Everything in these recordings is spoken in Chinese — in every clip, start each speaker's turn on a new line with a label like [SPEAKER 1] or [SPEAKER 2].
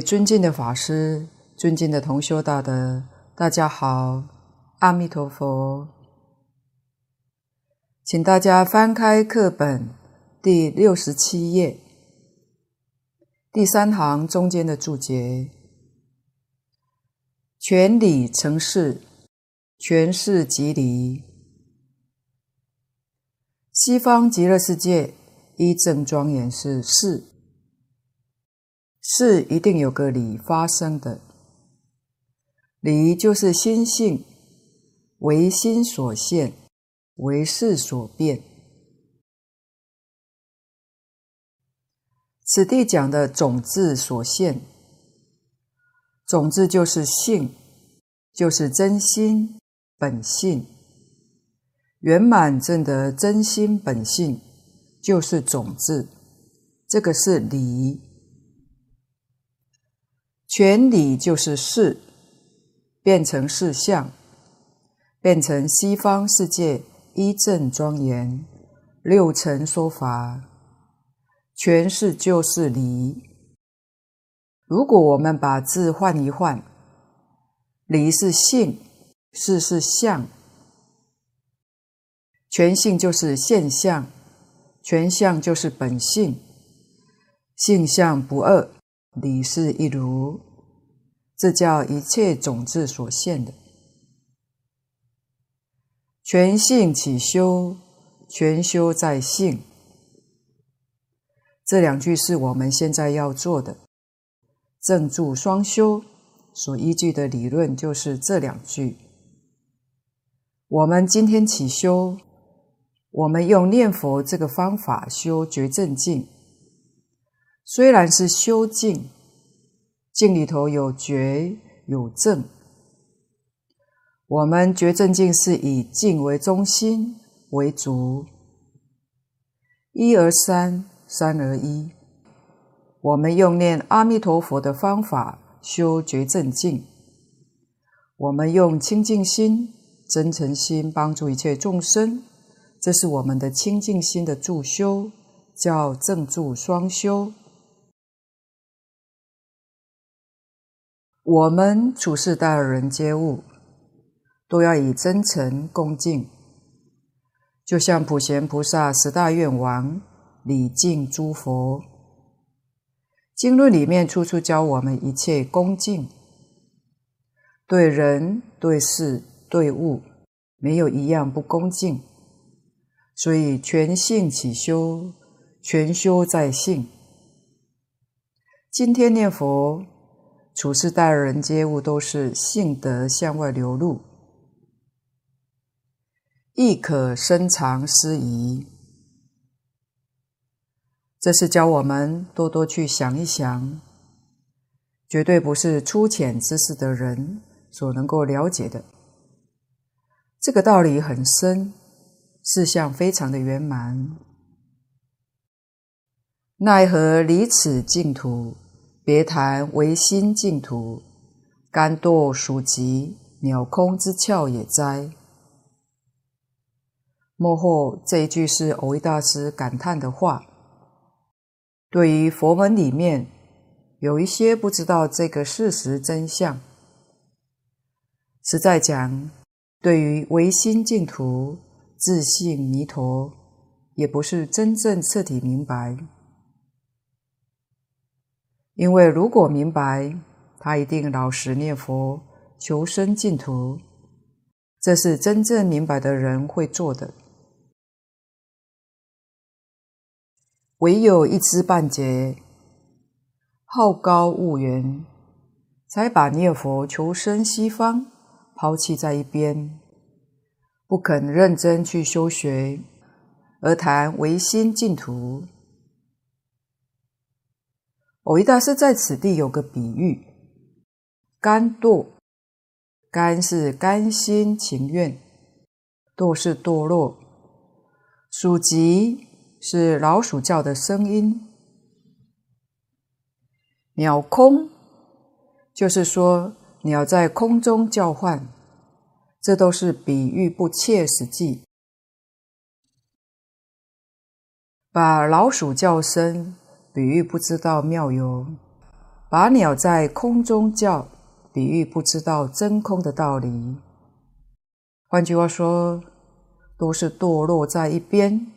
[SPEAKER 1] 尊敬的法师、尊敬的同修大德，大家好，阿弥陀佛。请大家翻开课本第六十七页，第三行中间的注解：全理成事，全事即理。西方极乐世界一正庄严是事。事一定有个理发生的，理就是心性，为心所现，为事所变。此地讲的种子所现，种子就是性，就是真心本性，圆满证得真心本性，就是种子，这个是理。全理就是事，变成事相，变成西方世界一正庄严六尘说法，全是就是理。如果我们把字换一换，理是性，事是相，全性就是现象，全相就是本性，性相不二。理是一如，这叫一切种子所现的。全性起修，全修在性。这两句是我们现在要做的正住双修所依据的理论，就是这两句。我们今天起修，我们用念佛这个方法修觉正境。虽然是修净，净里头有觉有正。我们觉正境是以净为中心为主，一而三，三而一。我们用念阿弥陀佛的方法修觉正境，我们用清净心、真诚心帮助一切众生，这是我们的清净心的助修，叫正住双修。我们处事待人接物，都要以真诚恭敬，就像普贤菩萨十大愿王礼敬诸佛。经论里面处处教我们一切恭敬，对人、对事、对物，没有一样不恭敬。所以全性起修，全修在性。今天念佛。处事待人接物都是性德向外流露，亦可深藏私疑。这是教我们多多去想一想，绝对不是粗浅知识的人所能够了解的。这个道理很深，事项非常的圆满。奈何离此净土？别谈唯心净土，甘堕鼠急鸟空之窍也哉！末后这一句是蕅益大师感叹的话。对于佛门里面有一些不知道这个事实真相，实在讲，对于唯心净土、自性弥陀，也不是真正彻底明白。因为如果明白，他一定老实念佛，求生净土。这是真正明白的人会做的。唯有一知半解，好高骛远，才把念佛求生西方抛弃在一边，不肯认真去修学，而谈唯心净土。蕅益大师在此地有个比喻：甘堕，甘是甘心情愿，堕是堕落，鼠急是老鼠叫的声音，鸟空就是说鸟在空中叫唤，这都是比喻不切实际，把老鼠叫声。比喻不知道妙用，把鸟在空中叫，比喻不知道真空的道理。换句话说，都是堕落在一边，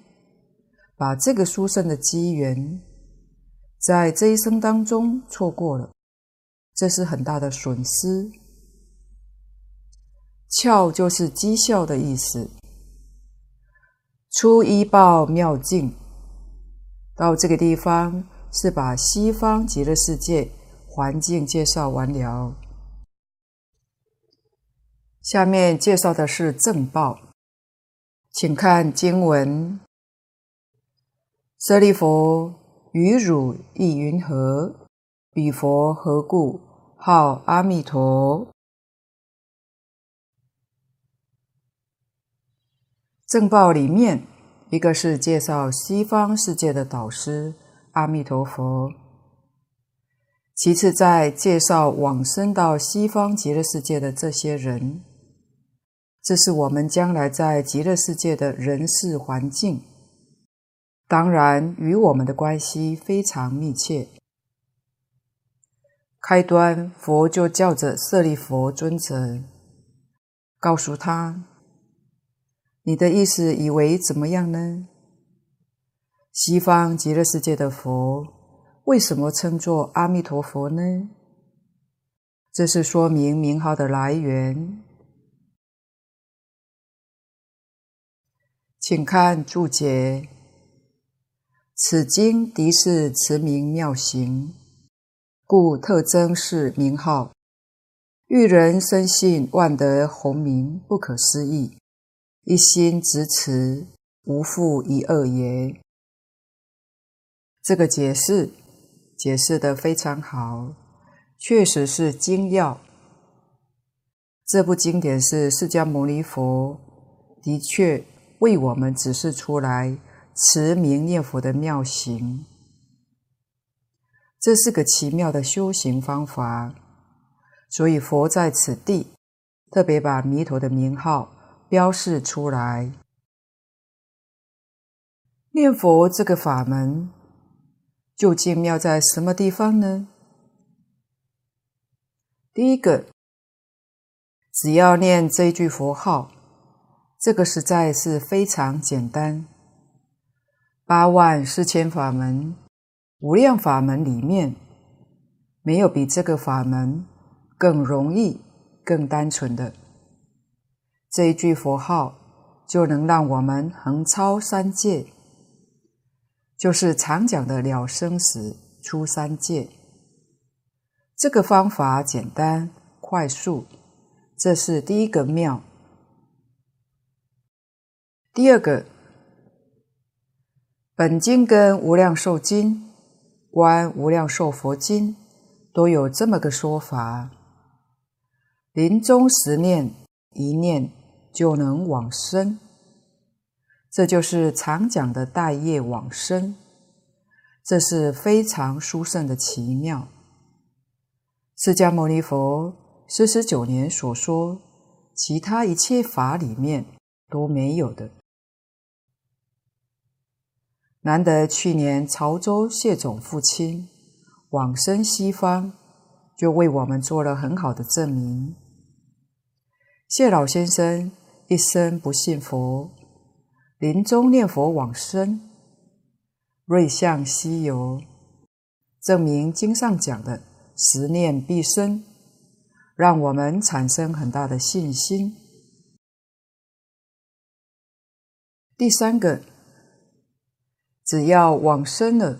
[SPEAKER 1] 把这个殊胜的机缘，在这一生当中错过了，这是很大的损失。窍就是讥笑的意思。初一报妙境，到这个地方是把西方极乐世界环境介绍完了。下面介绍的是正报，请看经文：舍利弗，于汝意云何？彼佛何故号阿弥陀？正报里面，一个是介绍西方世界的导师阿弥陀佛，其次在介绍往生到西方极乐世界的这些人。这是我们将来在极乐世界的人事环境，当然与我们的关系非常密切。开端佛就叫着舍利弗尊者，告诉他：“你的意思以为怎么样呢？西方极乐世界的佛为什么称作阿弥陀佛呢？这是说明名号的来源。”请看注解。此经的是慈名妙行，故特征是名号，欲人深信万德洪名不可思议，一心执持，无复一二也。这个解释解释得非常好，确实是精要。这部经典是释迦牟尼佛的确。为我们指示出来持名念佛的妙行，这是个奇妙的修行方法。所以佛在此地特别把弥陀的名号标示出来。念佛这个法门究竟妙在什么地方呢？第一个，只要念这一句佛号。这个实在是非常简单。八万四千法门、无量法门里面，没有比这个法门更容易、更单纯的。这一句佛号就能让我们横超三界，就是常讲的了生死、出三界。这个方法简单快速，这是第一个妙。第二个，本经跟无量寿经、观无量寿佛经都有这么个说法：临终十念一念就能往生，这就是常讲的带业往生，这是非常殊胜的奇妙。释迦牟尼佛四十九年所说，其他一切法里面都没有的。难得去年潮州谢总父亲往生西方，就为我们做了很好的证明。谢老先生一生不信佛，临终念佛往生，瑞相西游，证明经上讲的十念必生，让我们产生很大的信心。第三个。只要往生了，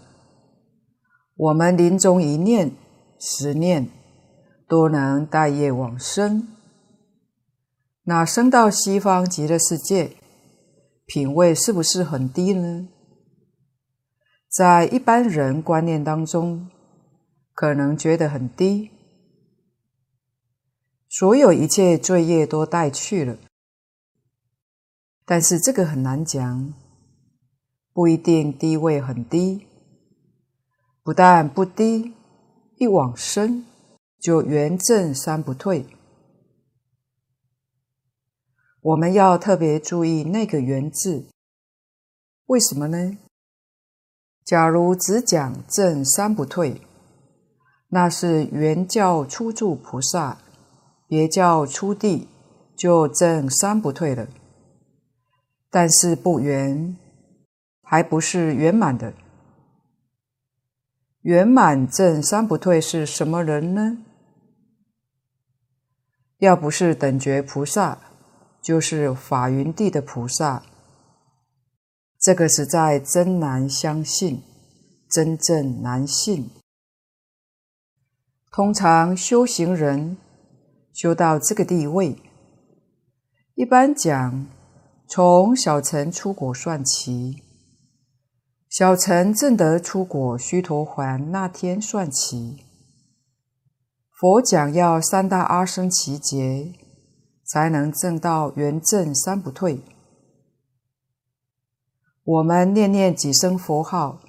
[SPEAKER 1] 我们临终一念、十念都能带业往生。那生到西方极乐世界，品位是不是很低呢？在一般人观念当中，可能觉得很低，所有一切罪业都带去了。但是这个很难讲。不一定地位很低，不但不低，一往生就圆证三不退。我们要特别注意那个“圆”字，为什么呢？假如只讲证三不退，那是原教初住菩萨，别教初地就证三不退了。但是不圆，还不是圆满的。圆满证三不退是什么人呢？要不是等觉菩萨，就是法云地的菩萨。这个实在真难相信，真正难信。通常修行人修到这个地位，一般讲，从小乘出果算起。小乘正得出果须陀洹那天算起，佛讲要三大阿僧只劫才能证到圆证三不退。我们念念几声佛号，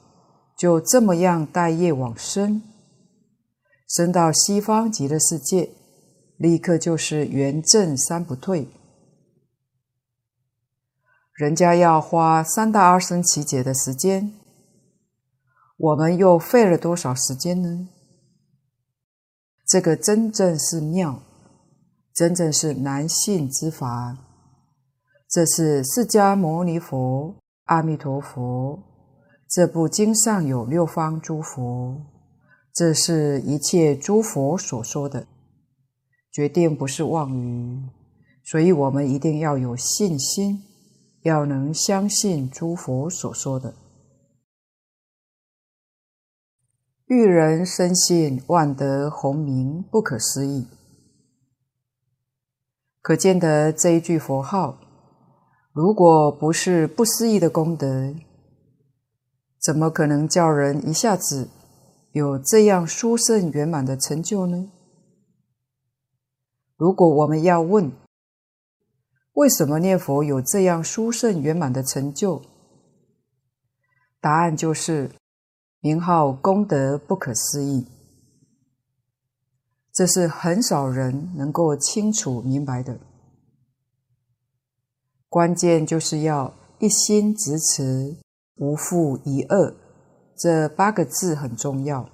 [SPEAKER 1] 就这么样带业往生，生到西方极乐世界，立刻就是圆证三不退。人家要花三大阿僧只劫的时间，我们又费了多少时间呢？这个真正是妙，真正是难信之法。这是释迦牟尼佛、阿弥陀佛，这部经上有六方诸佛，这是一切诸佛所说的，决定不是妄语，所以我们一定要有信心。要能相信诸佛所说的，欲人深信万德洪名，不可思议。可见得这一句佛号，如果不是不思议的功德，怎么可能叫人一下子有这样殊胜圆满的成就呢？如果我们要问，为什么念佛有这样殊胜圆满的成就？答案就是名号功德不可思议，这是很少人能够清楚明白的。关键就是要一心执持，无复一恶，这八个字很重要。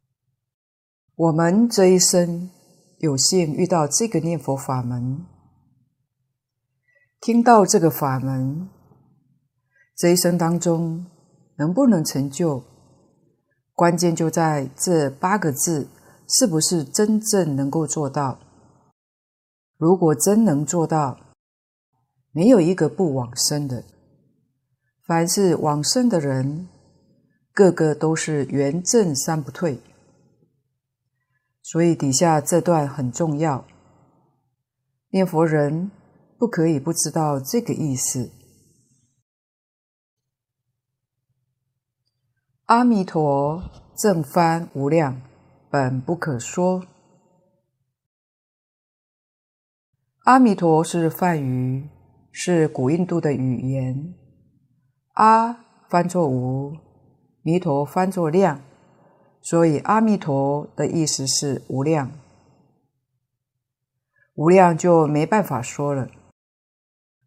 [SPEAKER 1] 我们这一生有幸遇到这个念佛法门。听到这个法门，这一生当中能不能成就，关键就在这八个字是不是真正能够做到。如果真能做到，没有一个不往生的。凡是往生的人，个个都是圆证三不退。所以底下这段很重要，念佛人。不可以不知道这个意思。阿弥陀正翻无量，本不可说。阿弥陀是梵语，是古印度的语言。阿翻作无，弥陀翻作量，所以阿弥陀的意思是无量。无量就没办法说了。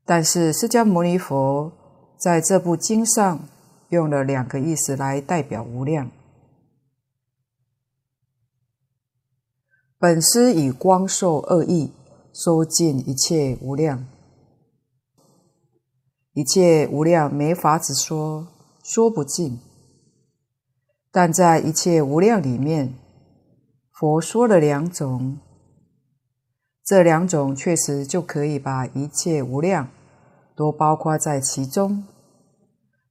[SPEAKER 1] 但是释迦牟尼佛在这部经上用了两个意思来代表无量。本师以光受二义说尽一切无量，一切无量没法子说，说不尽。但在一切无量里面，佛说了两种。这两种确实就可以把一切无量都包括在其中，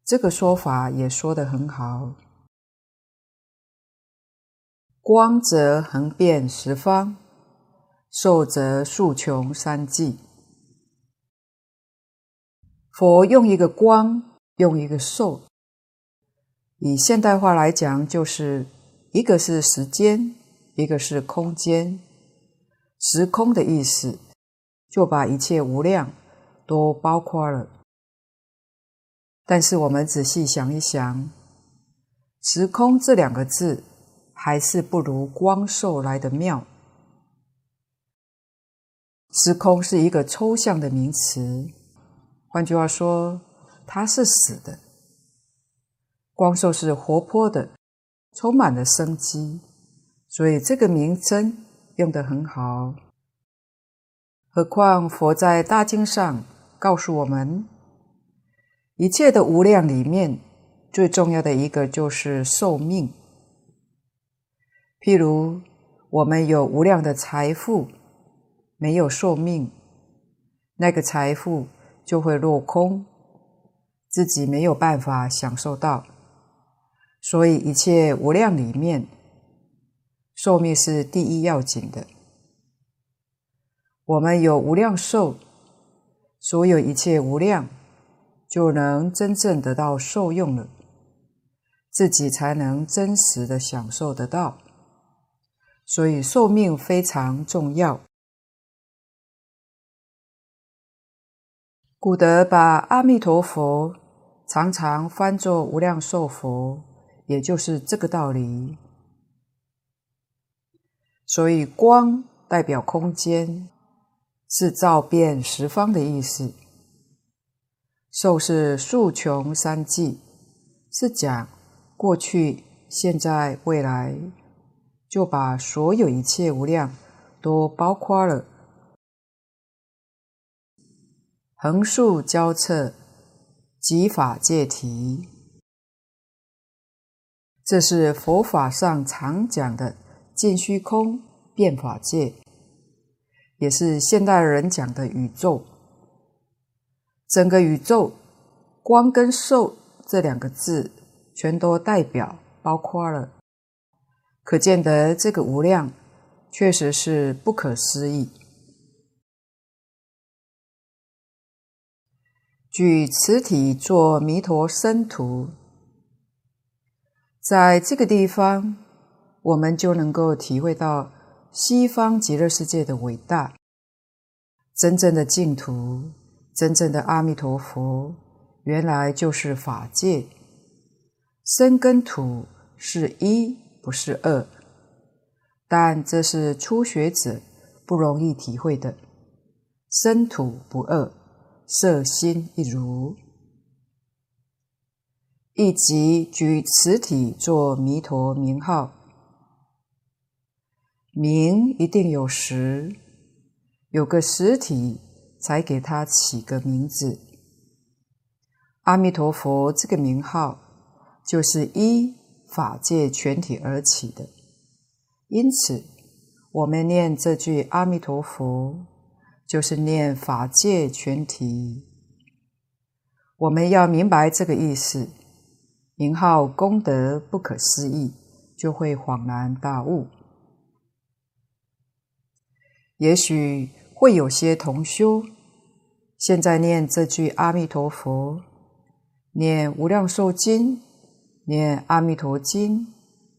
[SPEAKER 1] 这个说法也说得很好。光则横遍十方，寿则数穷三际。佛用一个光，用一个寿，以现代话来讲，就是一个是时间，一个是空间。时空的意思，就把一切无量都包括了。但是我们仔细想一想，时空这两个字还是不如光寿来的妙。时空是一个抽象的名词，换句话说，它是死的；光寿是活泼的，充满了生机，所以这个名称用得很好。何况佛在大经上告诉我们，一切的无量里面，最重要的一个就是寿命。譬如我们有无量的财富，没有寿命，那个财富就会落空，自己没有办法享受到。所以一切无量里面，寿命是第一要紧的。我们有无量寿，所有一切无量，就能真正得到受用了，自己才能真实的享受得到。所以寿命非常重要。古德把阿弥陀佛常常翻作无量寿佛，也就是这个道理。所以光代表空间，是照遍十方的意思。寿是数穷三际，是讲过去、现在、未来，就把所有一切无量都包括了。横竖交彻，即法界体，这是佛法上常讲的。尽虚空遍法界，也是现代人讲的宇宙。整个宇宙，光跟寿这两个字，全都代表包括了。可见得这个无量，确实是不可思议。举此体作弥陀生图，在这个地方。我们就能够体会到西方极乐世界的伟大，真正的净土，真正的阿弥陀佛，原来就是法界。身跟土是一，不是二，但这是初学者不容易体会的。身土不二，色心一如。亦即举此体作弥陀名号。名一定有实，有个实体，才给他起个名字。阿弥陀佛这个名号，就是一法界全体而起的。因此，我们念这句阿弥陀佛，就是念法界全体。我们要明白这个意思，名号功德不可思议，就会恍然大悟。也许会有些同修，现在念这句阿弥陀佛，念无量寿经，念阿弥陀经，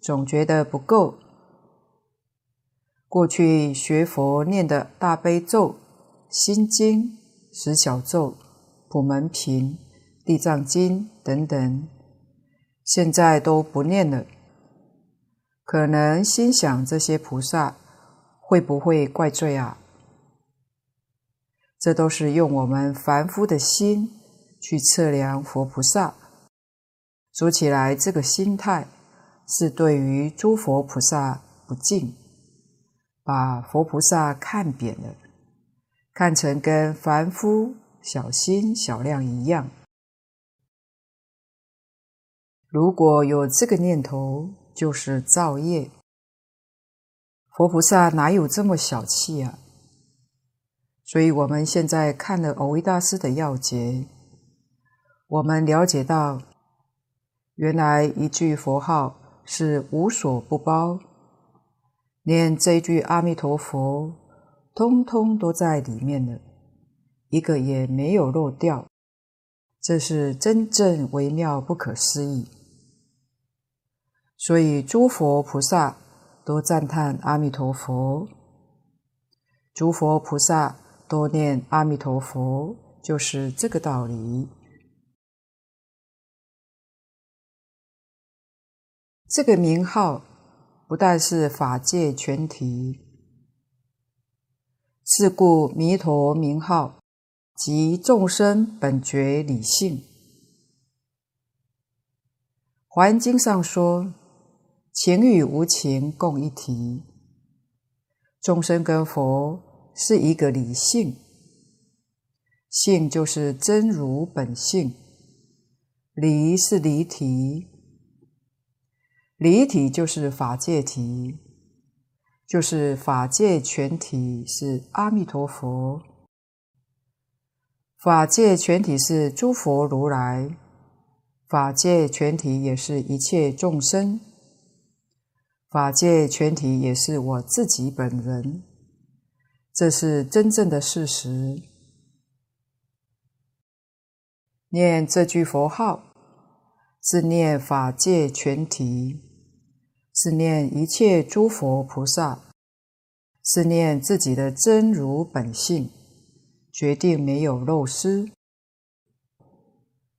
[SPEAKER 1] 总觉得不够。过去学佛念的大悲咒、心经、十小咒、普门品、地藏经等等，现在都不念了，可能心想这些菩萨。会不会怪罪啊？这都是用我们凡夫的心去测量佛菩萨。说起来，这个心态是对于诸佛菩萨不敬，把佛菩萨看扁了，看成跟凡夫小心小量一样。如果有这个念头，就是造业。佛菩萨哪有这么小气啊？所以我们现在看了蕅益大师的要解，我们了解到，原来一句佛号是无所不包，念这句阿弥陀佛，通通都在里面了，一个也没有漏掉，这是真正微妙不可思议。所以诸佛菩萨。多赞叹阿弥陀佛，诸佛菩萨多念阿弥陀佛，就是这个道理。这个名号不但是法界全体，是故弥陀名号即众生本觉理性。华严经上说。情与无情共一体。众生跟佛是一个理性，性就是真如本性，离是离体，离体就是法界体，就是法界全体是阿弥陀佛，法界全体是诸佛如来，法界全体也是一切众生。法界全体也是我自己本人，这是真正的事实。念这句佛号，是念法界全体，是念一切诸佛菩萨，是念自己的真如本性，决定没有漏失。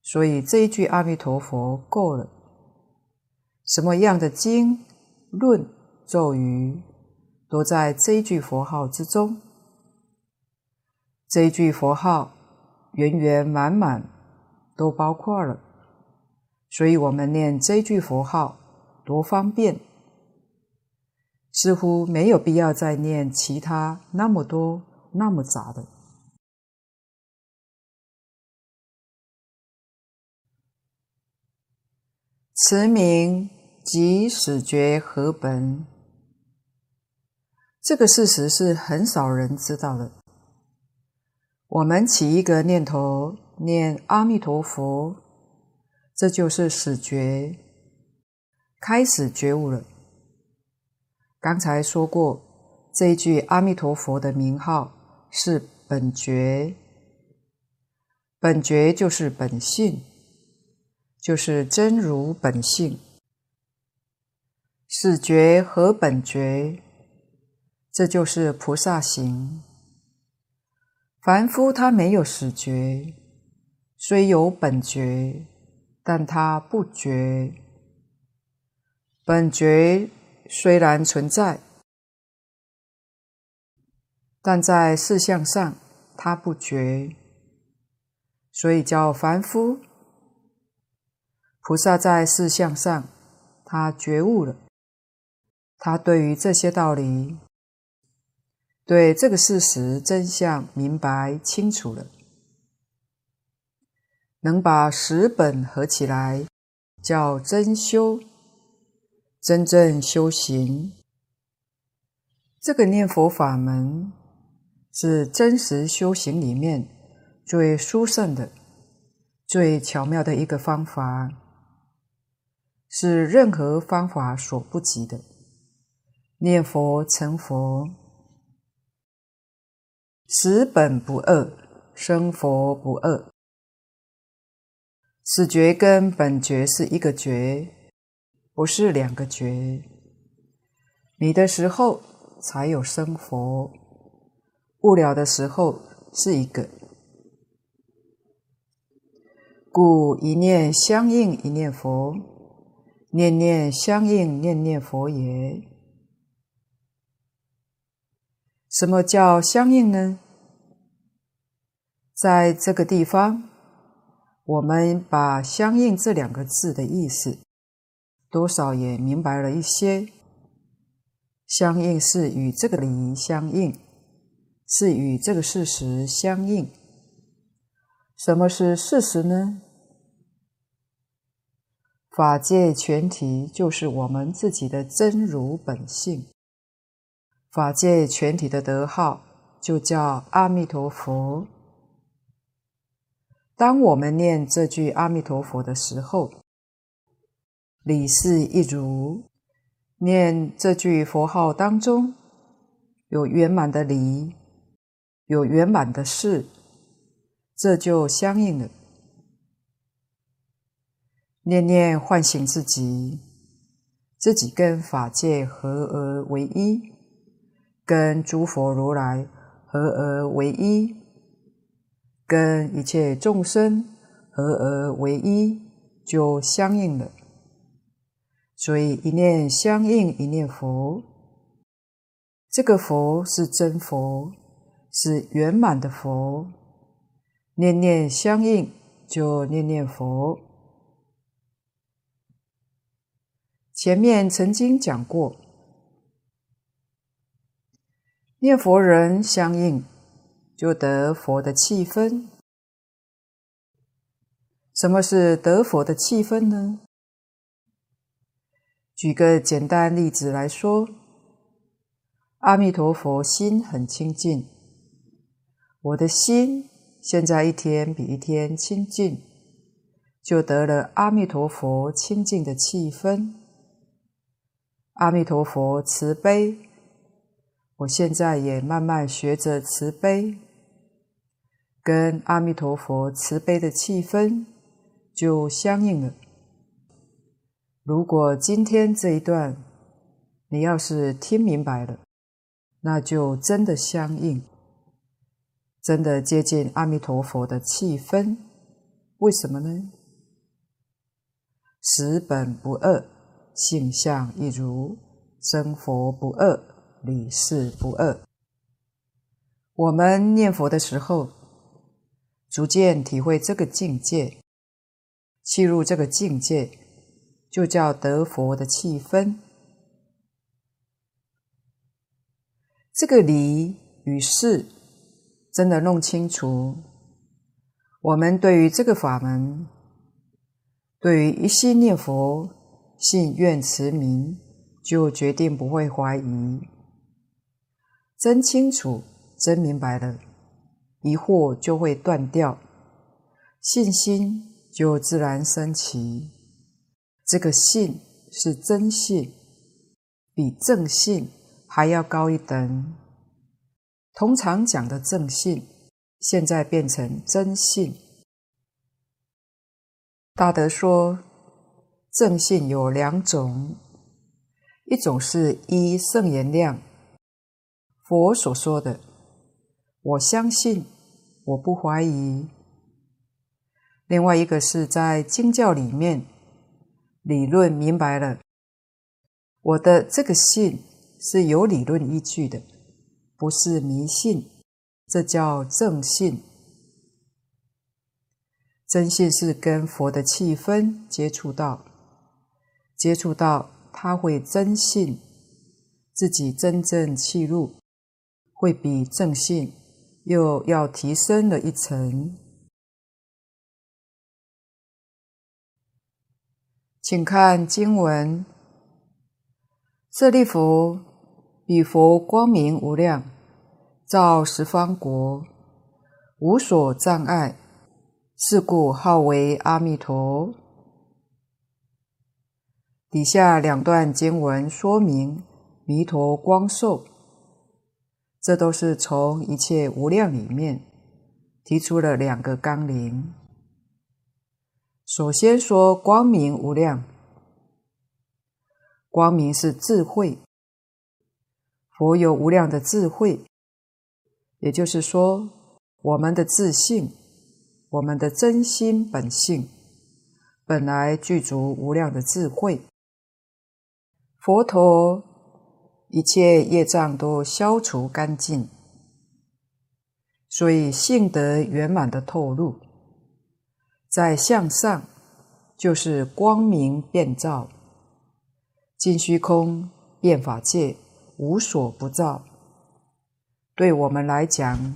[SPEAKER 1] 所以这一句阿弥陀佛够了。什么样的经？论咒语都在这一句佛号之中，这一句佛号圆圆满满都包括了，所以我们念这一句佛号多方便，似乎没有必要再念其他那么多那么杂的。持名。即始觉合本，这个事实是很少人知道的。我们起一个念头，念阿弥陀佛，这就是始觉，开始觉悟了。刚才说过，这一句阿弥陀佛的名号是本觉，本觉就是本性，就是真如本性。始觉和本觉，这就是菩萨行。凡夫他没有始觉，虽有本觉，但他不觉。本觉虽然存在，但在事相上他不觉，所以叫凡夫。菩萨在事相上，他觉悟了。他对于这些道理，对这个事实真相明白清楚了，能把十本合起来，叫真修，真正修行。这个念佛法门是真实修行里面最殊胜的、最巧妙的一个方法，是任何方法所不及的。念佛成佛，十本不二，生佛不二。始觉跟本觉是一个觉，不是两个觉。你的时候才有生佛，悟了的时候是一个。故一念相应一念佛，念念相应念念佛也。什么叫相应呢？在这个地方，我们把“相应”这两个字的意思，多少也明白了一些。相应是与这个理相应，是与这个事实相应。什么是事实呢？法界全体就是我们自己的真如本性。法界全体的德号就叫阿弥陀佛。当我们念这句阿弥陀佛的时候，理是一如。念这句佛号当中，有圆满的理，有圆满的事，这就相应了。念念唤醒自己，自己跟法界合而为一。跟诸佛如来合而为一，跟一切众生合而为一，就相应了。所以一念相应，一念佛。这个佛是真佛，是圆满的佛。念念相应，就念念佛。前面曾经讲过，念佛人相应，就得佛的气氛。什么是得佛的气氛呢？举个简单例子来说，阿弥陀佛心很清净，我的心现在一天比一天清净，就得了阿弥陀佛清净的气氛。阿弥陀佛慈悲，我现在也慢慢学着慈悲，跟阿弥陀佛慈悲的气氛就相应了。如果今天这一段你要是听明白了，那就真的相应，真的接近阿弥陀佛的气氛。为什么呢？十本不二。性相一如，真佛不二，理事不二。我们念佛的时候，逐渐体会这个境界，契入这个境界，就叫得佛的气氛。这个理与事真的弄清楚，我们对于这个法门，对于一心念佛。信愿持名，就决定不会怀疑。真清楚、真明白了，疑惑就会断掉，信心就自然升起。这个信是真信，比正信还要高一等。通常讲的正信，现在变成真信。大德说。正信有两种，一种是依圣言量，佛所说的，我相信，我不怀疑；另外一个是在经教里面理论明白了，我的这个信是有理论依据的，不是迷信，这叫正信。真信是跟佛的气氛接触到。接触到他会真信，自己真正契入，会比正信又要提升了一层。请看经文：舍利弗，彼佛光明无量，照十方国，无所障碍，是故号为阿弥陀。底下两段经文说明弥陀光寿，这都是从一切无量里面提出了两个纲领。首先说光明无量，光明是智慧，佛有无量的智慧，也就是说，我们的自性，我们的真心本性，本来具足无量的智慧。佛陀一切业障都消除干净，所以性德圆满的透露，在向上就是光明遍照，尽虚空遍法界无所不照。对我们来讲，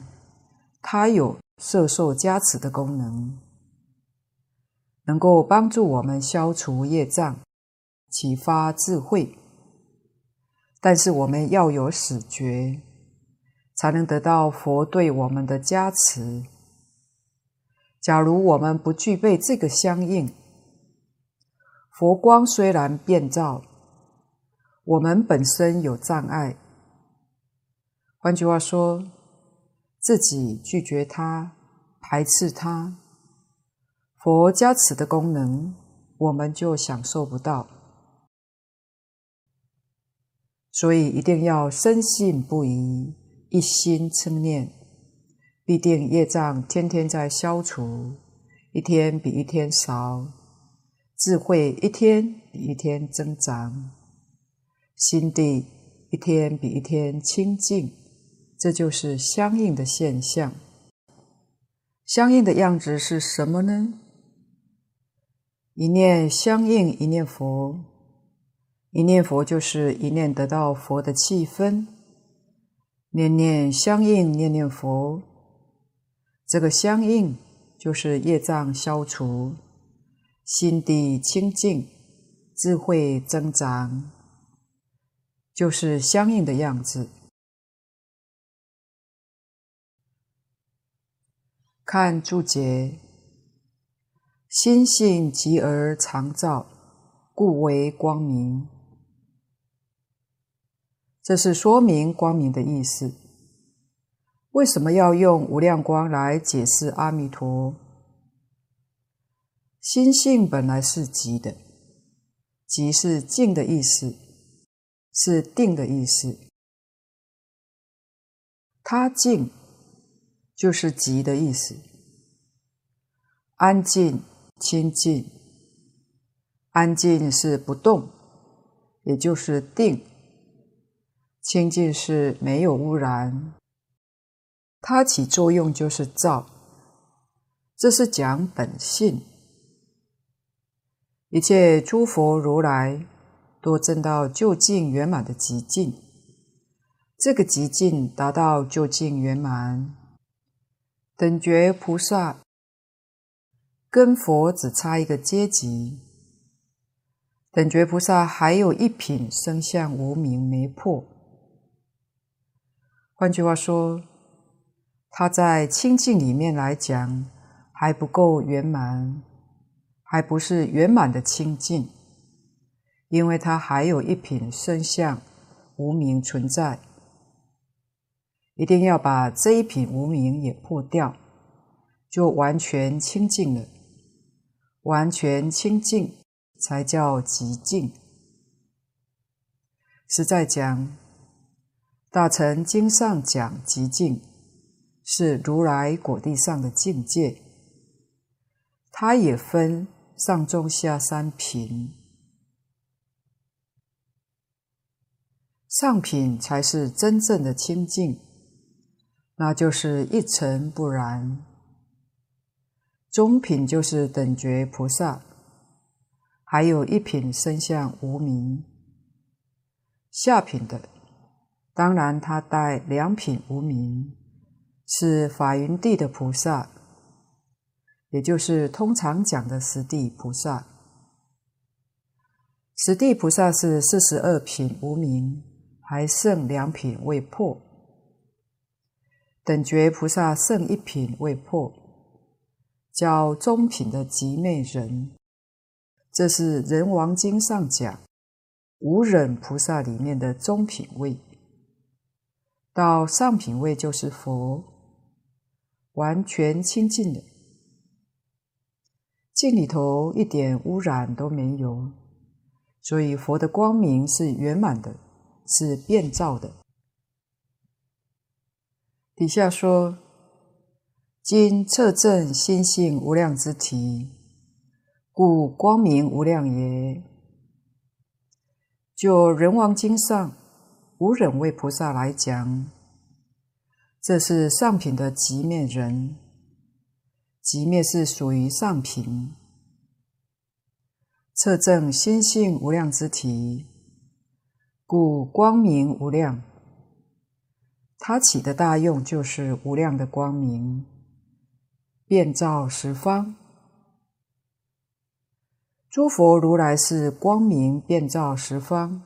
[SPEAKER 1] 它有摄受加持的功能，能够帮助我们消除业障。启发智慧，但是我们要有始觉，才能得到佛对我们的加持。假如我们不具备这个相应，佛光虽然遍照，我们本身有障碍。换句话说，自己拒绝它，排斥它，佛加持的功能，我们就享受不到。所以一定要深信不疑，一心称念，必定业障天天在消除，一天比一天少，智慧一天比一天增长，心地一天比一天清净，这就是相应的现象。相应的样子是什么呢？一念相应一念佛。一念佛就是一念得到佛的气氛，念念相应，念念佛。这个相应就是业障消除，心地清净，智慧增长，就是相应的样子。看注解，心性寂而常照，故为光明。这是说明光明的意思。为什么要用无量光来解释阿弥陀？心性本来是寂的，寂是静的意思，是定的意思。它静就是寂的意思，安静、清净。安静是不动，也就是定。清净是没有污染，它起作用就是造，这是讲本性。一切诸佛如来都证到究竟圆满的极境，这个极境达到究竟圆满，等觉菩萨跟佛只差一个阶级，等觉菩萨还有一品生相无明没破。换句话说，他在清净里面来讲还不够圆满，还不是圆满的清净，因为他还有一品生相无明存在，一定要把这一品无明也破掉，就完全清净了。完全清净才叫极净。实在讲。大乘经上讲极静，是如来果地上的境界，它也分上中下三品，上品才是真正的清净，那就是一尘不染；中品就是等觉菩萨，还有一品生相无明；下品的。当然，他带两品无明，是法云地的菩萨，也就是通常讲的十地菩萨。十地菩萨是四十二品无明，还剩两品未破。等觉菩萨剩一品未破，叫中品的寂灭忍。这是《人王经》上讲无忍菩萨里面的中品位。到上品位就是佛，完全清净了，净里头一点污染都没有，所以佛的光明是圆满的，是遍照的。底下说：“今测证心性无量之体，故光明无量也。”就《人王经》上。无忍位菩萨来讲，这是上品的寂灭忍，寂灭是属于上品。测证心性无量之体，故光明无量。它起的大用就是无量的光明，遍照十方。诸佛如来是光明遍照十方。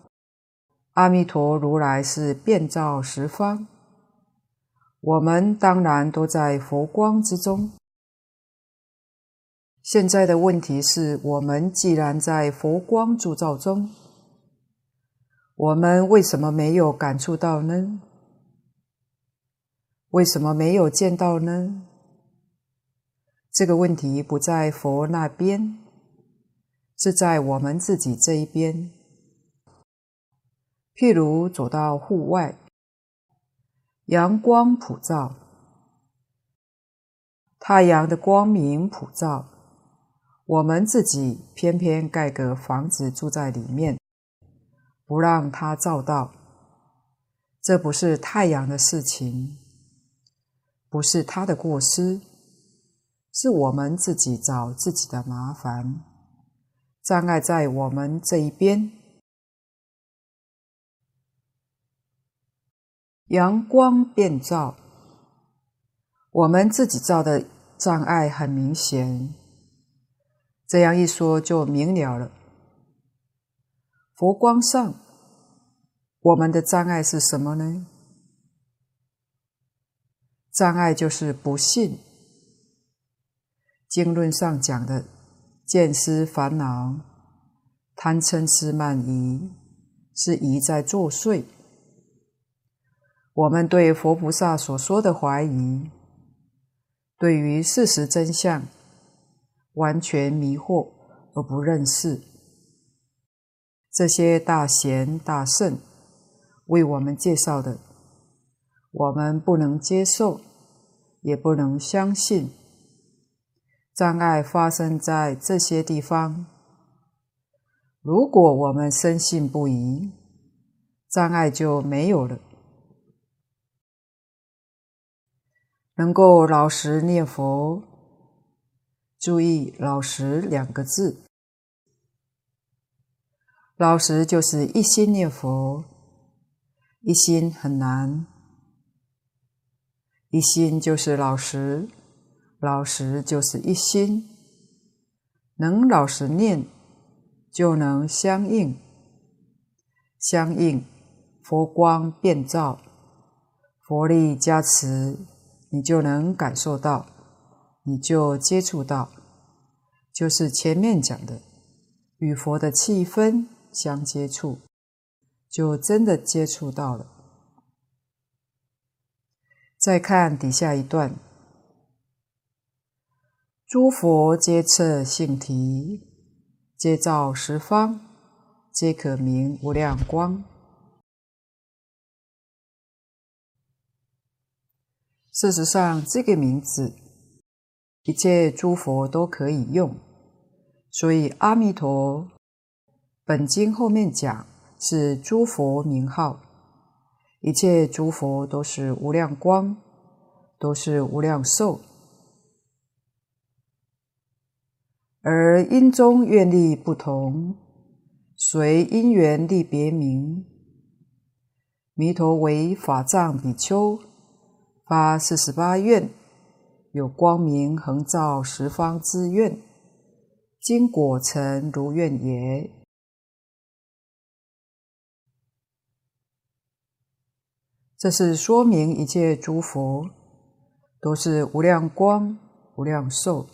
[SPEAKER 1] 阿弥陀如来是遍照十方，我们当然都在佛光之中。现在的问题是我们既然在佛光铸造中，我们为什么没有感触到呢？为什么没有见到呢？这个问题不在佛那边，是在我们自己这一边。譬如走到户外，阳光普照，太阳的光明普照，我们自己偏偏盖个房子住在里面，不让它照到，这不是太阳的事情，不是他的过失，是我们自己找自己的麻烦，障碍在我们这一边。阳光遍照，我们自己造的障碍很明显。这样一说就明了了。佛光上，我们的障碍是什么呢？障碍就是不信。经论上讲的见思烦恼、贪嗔痴慢疑，是疑在作祟。我们对佛菩萨所说的怀疑，对于事实真相完全迷惑而不认识，这些大贤大圣为我们介绍的，我们不能接受，也不能相信。障碍发生在这些地方，如果我们深信不疑，障碍就没有了。能够老实念佛，注意“老实”两个字。老实就是一心念佛，一心很难。一心就是老实，老实就是一心。能老实念，就能相应，相应，佛光遍照，佛力加持。你就能感受到，你就接触到，就是前面讲的与佛的气氛相接触，就真的接触到了。再看底下一段：诸佛皆彻性体，皆照十方，皆可名无量光。事实上，这个名字，一切诸佛都可以用，所以阿弥陀本经后面讲是诸佛名号，一切诸佛都是无量光，都是无量寿，而因中愿力不同，随因缘立别名。弥陀为法藏比丘。八四十八愿，有光明恒照十方之愿，今果成如愿也。这是说明一切诸佛都是无量光、无量寿。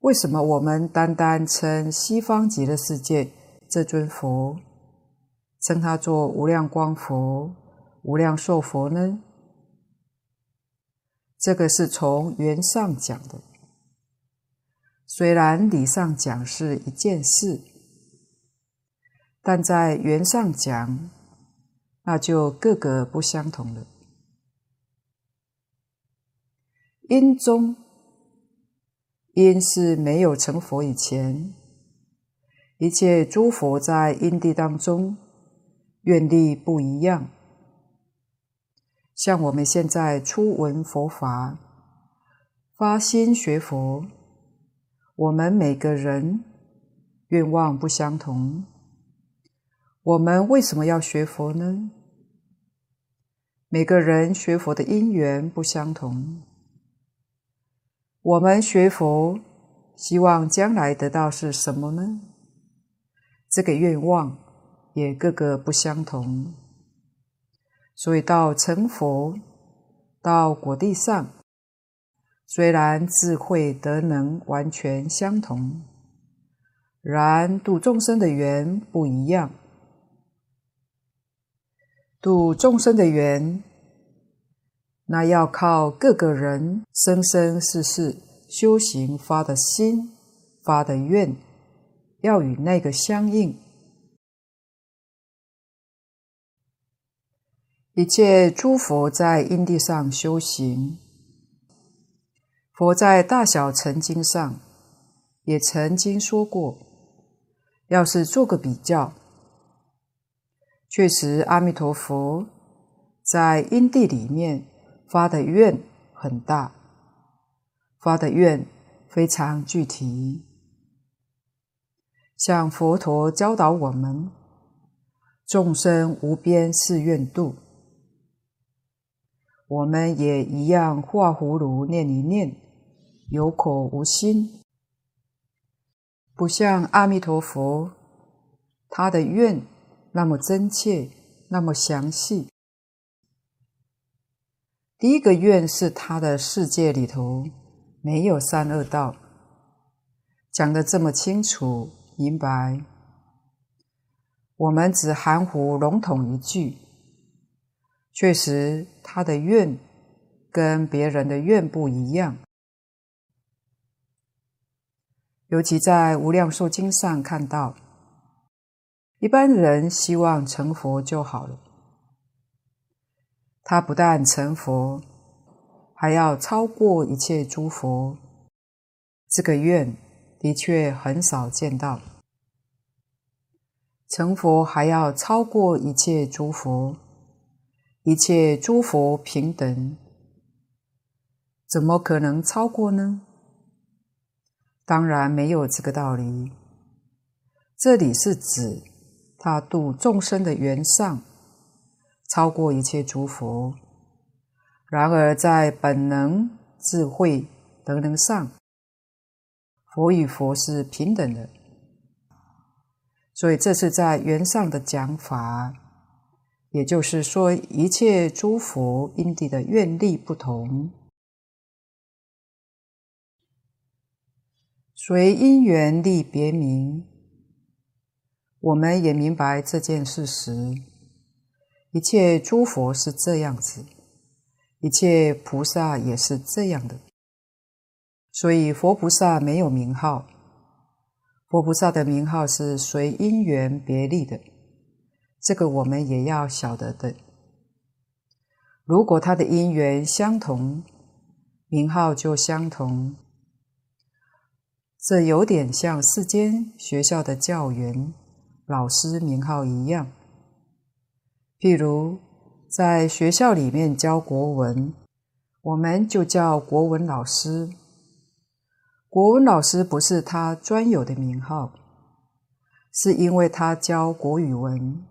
[SPEAKER 1] 为什么我们单单称西方极乐世界这尊佛，称他做无量光佛、无量寿佛呢？这个是从缘上讲的，虽然理上讲是一件事，但在缘上讲，那就各个不相同了。因中，因是没有成佛以前，一切诸佛在因地当中，愿力不一样。像我们现在初闻佛法，发心学佛，我们每个人愿望不相同。我们为什么要学佛呢？每个人学佛的因缘不相同。我们学佛，希望将来得到是什么呢？这个愿望也各个不相同。所以到成佛，到果地上，虽然智慧德能完全相同，然度众生的缘不一样。度众生的缘，那要靠各个人生生世世修行发的心、发的愿，要与那个相应。一切诸佛在因地上修行，佛在《大小乘经》上也曾经说过，要是做个比较，确实阿弥陀佛在因地里面发的愿很大，发的愿非常具体，像佛陀教导我们，众生无边誓愿度。我们也一样画葫芦念一念，有口无心，不像阿弥陀佛，他的愿那么真切，那么详细。第一个愿是他的世界里头没有三恶道，讲得这么清楚明白。我们只含糊笼统一句，确实他的愿跟别人的愿不一样。尤其在《无量寿经》上看到，一般人希望成佛就好了，他不但成佛，还要超过一切诸佛。这个愿的确很少见到。成佛还要超过一切诸佛，一切诸佛平等，怎么可能超过呢？当然没有这个道理。这里是指他度众生的缘上超过一切诸佛，然而在本能、智慧等等上，佛与佛是平等的。所以这是在缘上的讲法，也就是说，一切诸佛因地的愿力不同，随因缘力别名。我们也明白这件事实，一切诸佛是这样子，一切菩萨也是这样的。所以佛菩萨没有名号。佛菩萨的名号是随因缘别立的，这个我们也要晓得的。如果他的因缘相同，名号就相同。这有点像世间学校的教员、老师名号一样。譬如在学校里面教国文，我们就叫国文老师。国文老师不是他专有的名号，是因为他教国语文。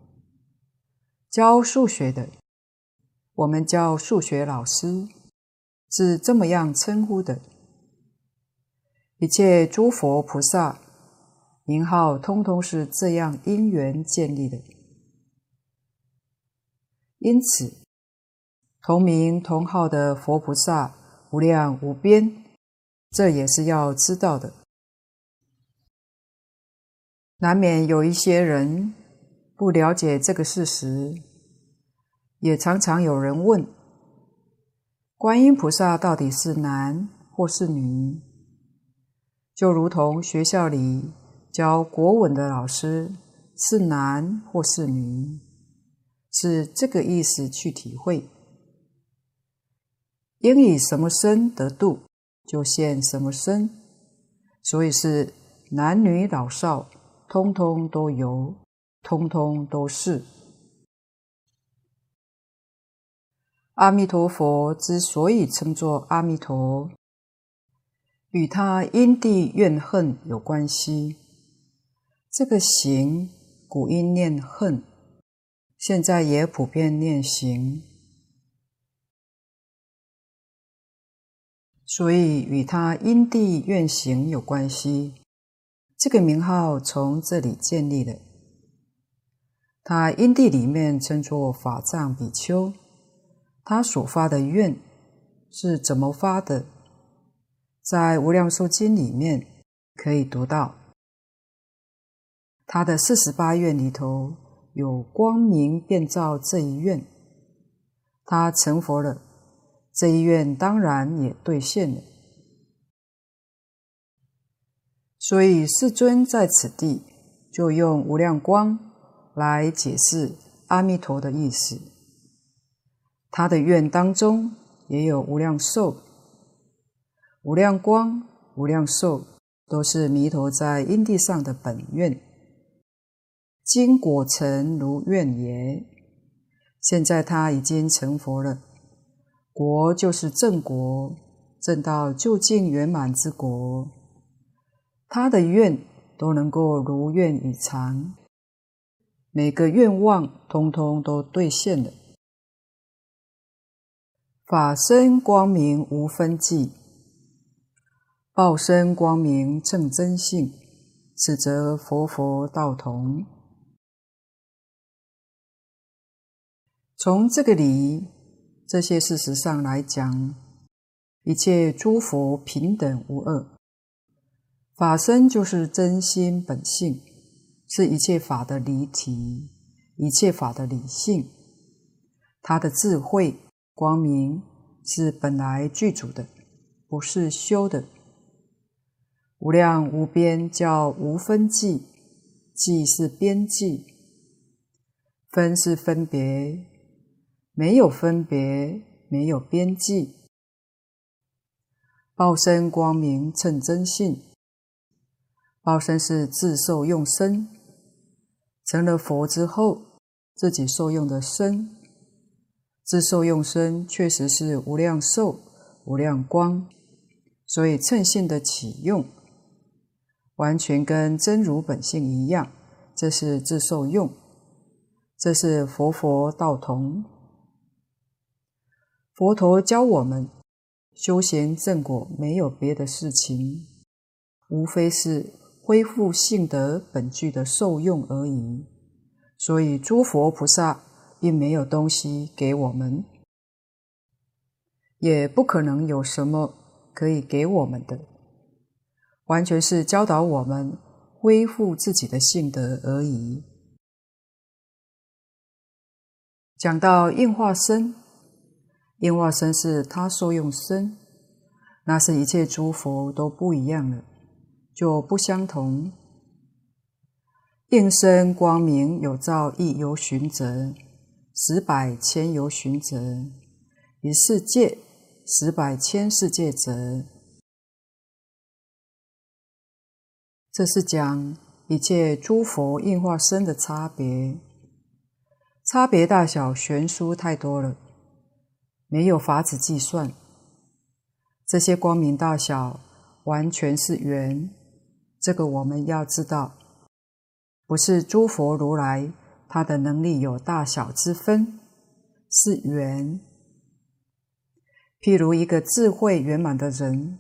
[SPEAKER 1] 教数学的，我们叫数学老师，是这么样称呼的。一切诸佛菩萨名号，通通是这样因缘建立的。因此，同名同号的佛菩萨无量无边。这也是要知道的，难免有一些人不了解这个事实，也常常有人问：观音菩萨到底是男或是女？就如同学校里教国文的老师是男或是女，是这个意思去体会，应以什么身得度？就现什么身，所以是男女老少，通通都有，通通都是。阿弥陀佛之所以称作阿弥陀，与他因地怨恨有关系。这个行，古音念恨，现在也普遍念行。所以与他因地怨行有关系，这个名号从这里建立的。他因地里面称作法藏比丘，他所发的愿是怎么发的？在《无量寿经》里面可以读到，他的四十八愿里头有光明遍照这一愿，他成佛了。这一愿当然也兑现了，所以世尊在此地就用无量光来解释阿弥陀的意思。他的愿当中也有无量寿、无量光、无量寿，都是弥陀在因地上的本愿。今果成如愿也，现在他已经成佛了。国就是正国，正到究竟圆满之国，他的愿都能够如愿以偿，每个愿望通通都兑现了。法身光明无分际，报身光明证真性，此则佛佛道同。从这个理，这些事实上来讲，一切诸佛平等无二，法身就是真心本性，是一切法的离体，一切法的理性，它的智慧。光明是本来具足的，不是修的。无量无边叫无分际，际是边际，分是分别，没有分别，没有边际。报身光明称真性，报身是自受用身，成了佛之后，自己受用的身。自受用身确实是无量寿、无量光，所以称性的起用，完全跟真如本性一样，这是自受用，这是佛佛道同。佛陀教我们修行正果，没有别的事情，无非是恢复性德本具的受用而已。所以诸佛菩萨。并没有东西给我们，也不可能有什么可以给我们的，完全是教导我们恢复自己的性德而已。讲到应化身，应化身是他受用身，那是一切诸佛都不一样了，就不相同。应身光明有照亦有寻者。十百千由旬者，于世界十百千世界者，这是讲一切诸佛应化身的差别，差别大小悬殊太多了，没有法子计算。这些光明大小完全是缘，这个我们要知道，不是诸佛如来。他的能力有大小之分，是缘。譬如一个智慧圆满的人，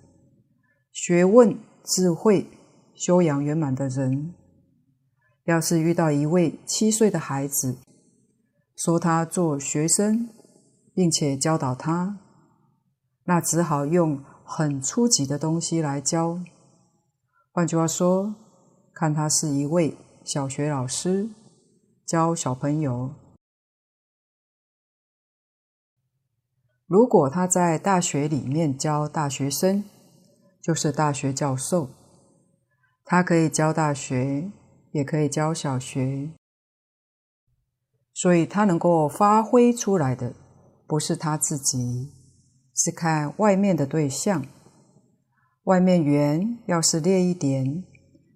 [SPEAKER 1] 学问、智慧、修养圆满的人，要是遇到一位七岁的孩子，说他做学生，并且教导他，那只好用很初级的东西来教。换句话说，看他是一位小学老师。教小朋友，如果他在大学里面教大学生，就是大学教授。他可以教大学，也可以教小学，所以他能够发挥出来的，不是他自己，是看外面的对象。外面圆要是烈一点，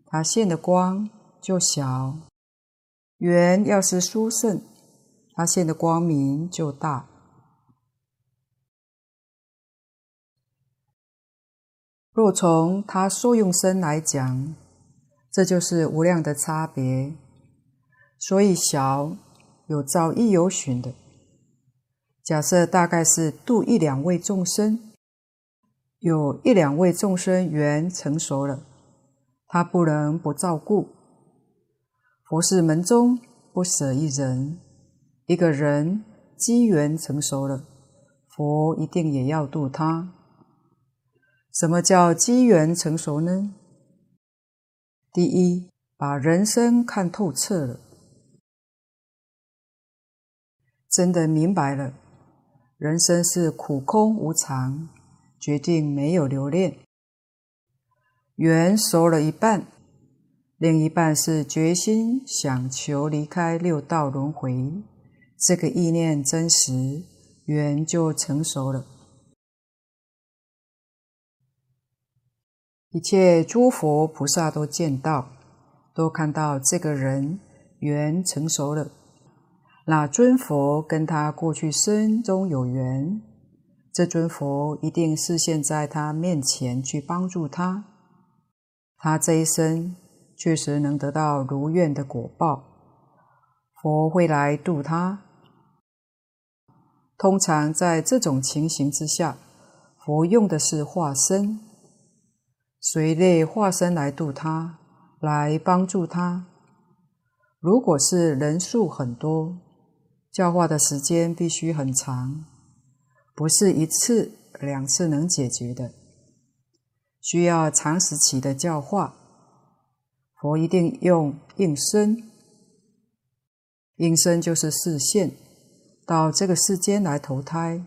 [SPEAKER 1] 它现的光就小。圆要是殊胜，它现的光明就大。若从它受用身来讲，这就是无量的差别。所以小有造亦有寻的。假设大概是度一两位众生，有一两位众生缘成熟了，他不能不照顾。佛是门中不舍一人，一个人机缘成熟了，佛一定也要度他。什么叫机缘成熟呢？第一，把人生看透彻了，真的明白了，人生是苦空无常，决定没有留恋。缘熟了一半。另一半是决心想求离开六道轮回，这个意念真实，缘就成熟了。一切诸佛菩萨都见到，都看到这个人缘成熟了。那尊佛跟他过去生中有缘，这尊佛一定示现在他面前去帮助他，他这一生。确实能得到如愿的果报，佛会来度他。通常在这种情形之下，佛用的是化身，随类化身来度他，来帮助他。如果是人数很多，教化的时间必须很长，不是一次两次能解决的，需要长时期的教化。佛一定用应身，应身就是示现，到这个世间来投胎。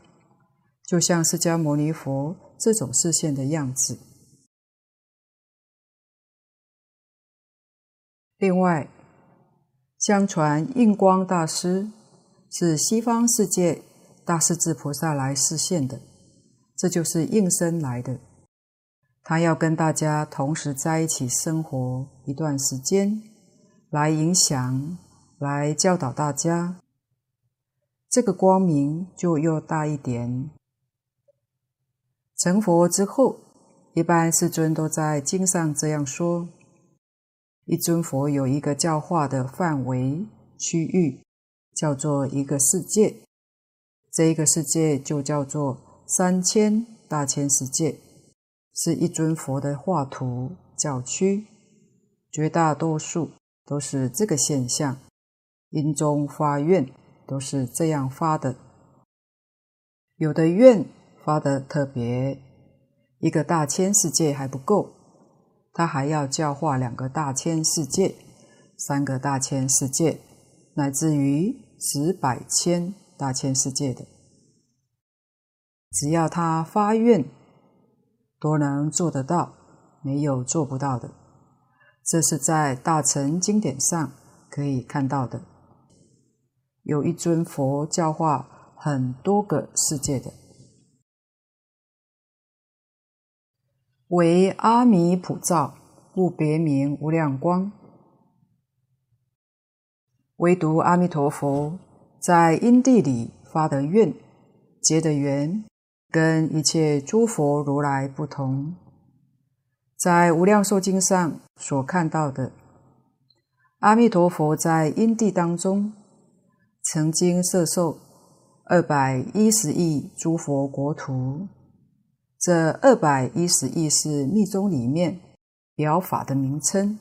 [SPEAKER 1] 就像释迦牟尼佛这种示现的样子。另外，相传印光大师是西方世界大势至菩萨来示现的，这就是应身来的。他要跟大家同时在一起生活一段时间，来影响、来教导大家，这个光明就又大一点。成佛之后，一般世尊都在经上这样说：一尊佛有一个教化的范围区域，叫做一个世界。这一个世界就叫做三千大千世界，是一尊佛的画图教区。绝大多数都是这个现象，因中发愿都是这样发的。有的愿。发的特别，一个大千世界还不够，他还要教化两个大千世界、三个大千世界，乃至于十百千大千世界的，只要他发愿，都能做得到，没有做不到的。这是在大乘经典上可以看到的。有一尊佛教化很多个世界的。为阿弥普照，故别名无量光。唯独阿弥陀佛在因地里发的愿、结的缘，跟一切诸佛如来不同。在《无量寿经》上所看到的，阿弥陀佛在因地当中，曾经摄受二百一十亿诸佛国土。这二百一十亿是密宗里面表法的名称，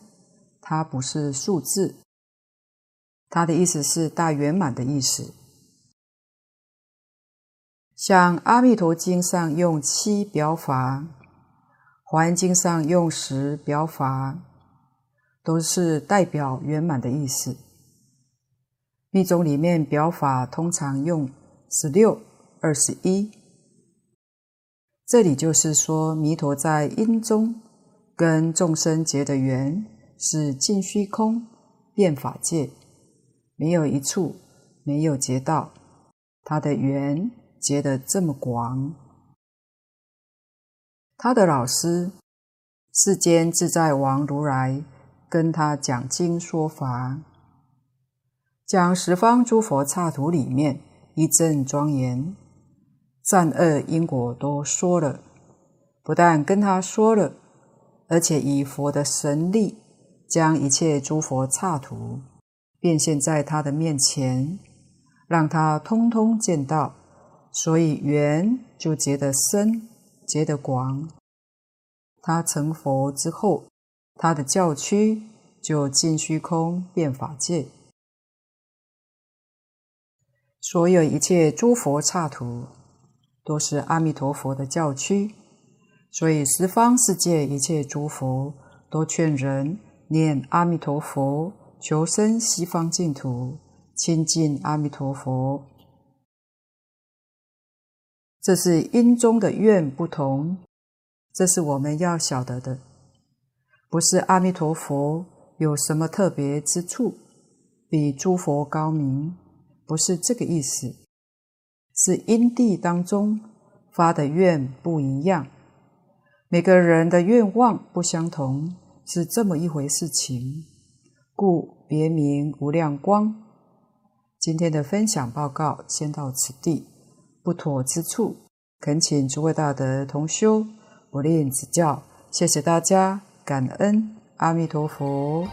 [SPEAKER 1] 它不是数字，它的意思是大圆满的意思。像《阿弥陀经》上用七表法，《华严经》上用十表法，都是代表圆满的意思。密宗里面表法通常用十六、二十一。这里就是说，弥陀在因中跟众生结的缘是尽虚空遍法界，没有一处没有结到，他的缘结得这么广。他的老师世间自在王如来跟他讲经说法，讲十方诸佛刹土里面一阵庄严。善恶因果都说了，不但跟他说了，而且以佛的神力，将一切诸佛刹土变现在他的面前，让他通通见到，所以缘就结得深，结得广。他成佛之后，他的教区就尽虚空遍法界，所有一切诸佛刹土。都是阿弥陀佛的教区，所以十方世界一切诸佛都劝人念阿弥陀佛，求生西方净土，亲近阿弥陀佛。这是因中的愿不同，这是我们要晓得的，不是阿弥陀佛有什么特别之处，比诸佛高明，不是这个意思。是因地当中发的愿不一样，每个人的愿望不相同，是这么一回事情，故别名无量光。今天的分享报告先到此地，不妥之处，恳请诸位大德同修不吝指教，谢谢大家，感恩阿弥陀佛。